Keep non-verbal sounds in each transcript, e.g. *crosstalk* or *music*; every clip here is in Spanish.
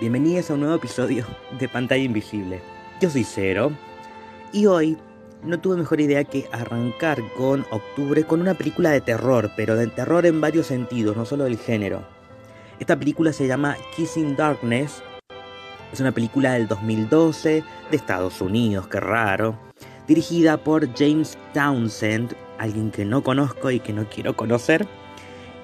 Bienvenidos a un nuevo episodio de Pantalla Invisible. Yo soy Cero y hoy no tuve mejor idea que arrancar con octubre con una película de terror, pero de terror en varios sentidos, no solo del género. Esta película se llama Kissing Darkness, es una película del 2012 de Estados Unidos, qué raro, dirigida por James Townsend, alguien que no conozco y que no quiero conocer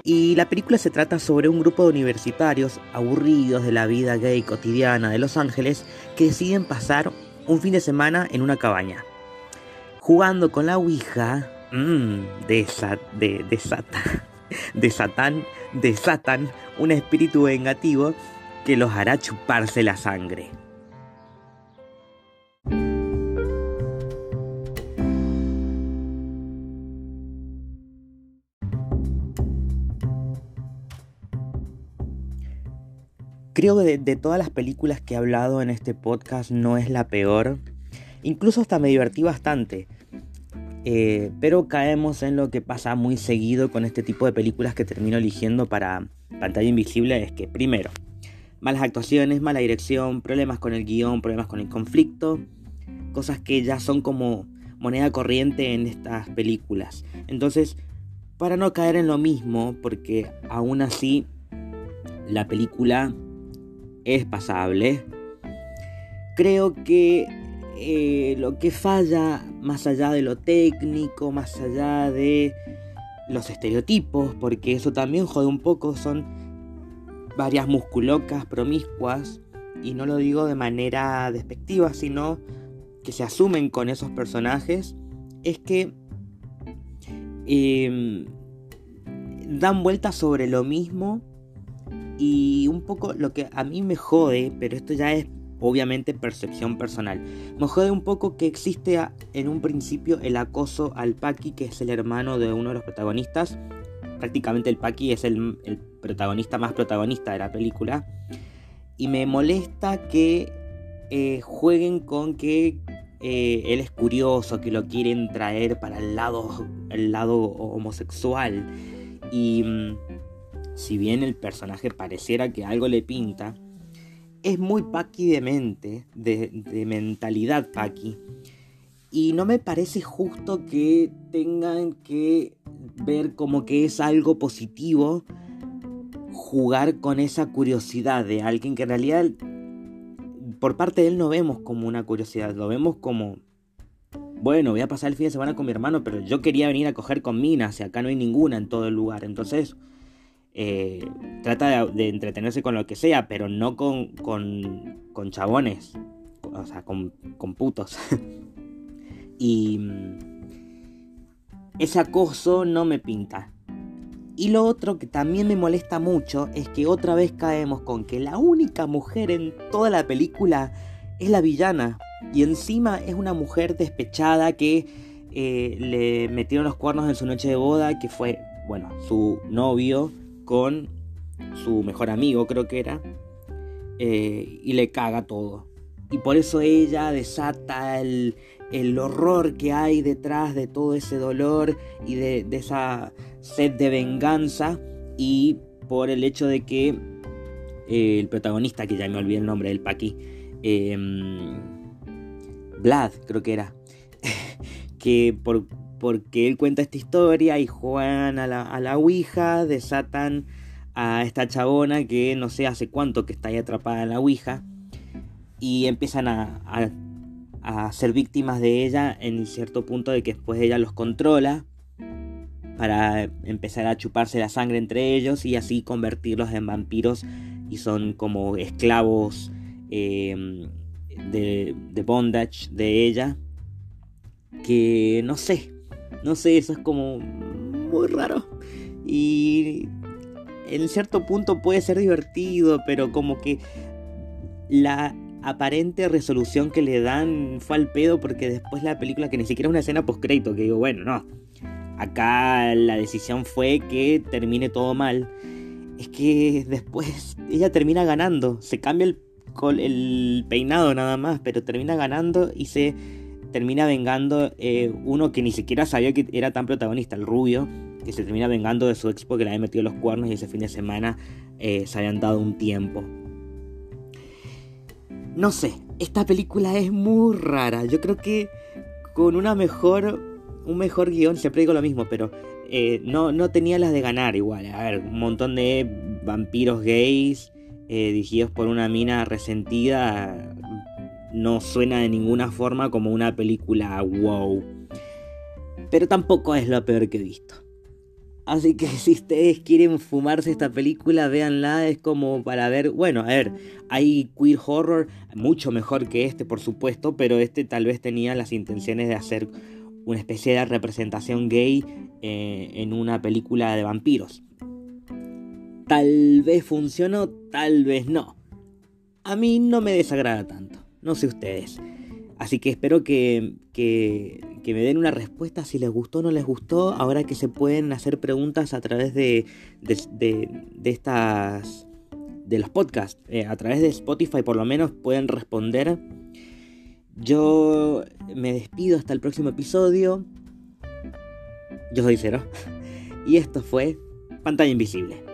y la película se trata sobre un grupo de universitarios aburridos de la vida gay cotidiana de Los Ángeles que deciden pasar un fin de semana en una cabaña. Jugando con la Ouija mmm, de, de, Satan, de Satán, de Satan, un espíritu vengativo que los hará chuparse la sangre. Creo que de, todas las películas que he hablado en este podcast no es la peor. Incluso hasta me divertí bastante. Eh, pero caemos en lo que pasa muy seguido con este tipo de películas que termino eligiendo para pantalla invisible. Es que primero, malas actuaciones, mala dirección, problemas con el guion, problemas con el conflicto. Cosas que ya son como moneda corriente en estas películas. Entonces, para no caer en lo mismo, porque aún así la película es pasable. Creo que eh, lo que falla, más allá de lo técnico, más allá de los estereotipos, porque eso también jode un poco, son varias musculocas promiscuas, y no lo digo de manera despectiva, sino que se asumen con esos personajes, es que em, dan vueltas sobre lo mismo y un poco lo que a mí me jode, pero esto ya es obviamente percepción personal. Me jode un poco que existe en un principio el acoso al Paki, que es el hermano de uno de los protagonistas. Prácticamente el Paki es el, protagonista más protagonista de la película. Y me molesta que eh, jueguen con que eh, él es curioso, que lo quieren traer para el lado, el lado homosexual. Y mm, si bien el personaje pareciera que algo le pinta, es muy Paki de mente, de, mentalidad Paki. Y no me parece justo que tengan que ver como que es algo positivo jugar con esa curiosidad de alguien que en realidad por parte de él no vemos como una curiosidad, lo vemos como, bueno, voy a pasar el fin de semana con mi hermano, pero yo quería venir a coger con minas y acá no hay ninguna en todo el lugar. Entonces, eh, trata de, entretenerse con lo que sea, pero no con, con, chabones, o sea, con, con putos. *laughs* y mm, ese acoso no me pinta. Y lo otro que también me molesta mucho es que otra vez caemos con que la única mujer en toda la película es la villana. Y encima es una mujer despechada que eh, le metieron los cuernos en su noche de boda, que fue, bueno, su novio con su mejor amigo, creo que era, eh, y le caga todo. Y por eso ella desata el, horror que hay detrás de todo ese dolor y de, esa sed de venganza. Y por el hecho de que eh, el protagonista, que ya me olvidé el nombre del Paqui, eh, Vlad, creo que era, *laughs* que por, porque él cuenta esta historia y juegan a la, a la Ouija, desatan a esta chabona que no sé hace cuánto que está ahí atrapada en la Ouija y empiezan a, a, ser víctimas de ella en cierto punto de que después ella los controla para empezar a chuparse la sangre entre ellos y así convertirlos en vampiros y son como esclavos de, de bondage de ella que no sé no sé, eso es como muy raro. Y en cierto punto puede ser divertido, pero como que la aparente resolución que le dan fue al pedo porque después la película que ni siquiera es una escena post crédito que digo, bueno, no. Acá la decisión fue que termine todo mal. Es que después ella termina ganando, se cambia el, el peinado nada más, pero termina ganando y se termina vengando eh, uno que ni siquiera sabía que era tan protagonista, el rubio, que se termina vengando de su ex porque le había metido los cuernos y ese fin de semana eh, se habían dado un tiempo. No sé, esta película es muy rara. Yo creo que con una mejor, un mejor guion, siempre digo lo mismo, pero eh, no, no tenía las de ganar igual. A ver, un montón de vampiros gays dirigidos por una mina resentida no suena de ninguna forma como una película wow. Pero tampoco es lo peor que he visto. Así que *laughs* si ustedes quieren fumarse esta película, véanla, es como para ver, bueno, a ver, hay queer horror mucho mejor que este, por supuesto, pero este tal vez tenía las intenciones de hacer una especie de representación gay eh, en una película de vampiros. Tal vez funcionó, tal vez no. A mí no me desagrada tanto, no sé ustedes. Así que espero que, que, me den una respuesta si les gustó o no les gustó. Ahora que se pueden hacer preguntas a través de, de, estas. de los podcasts. Eh, a través de Spotify por lo menos pueden responder. Yo me despido hasta el próximo episodio. Yo soy Cero. *laughs* Y esto fue Pantalla Invisible.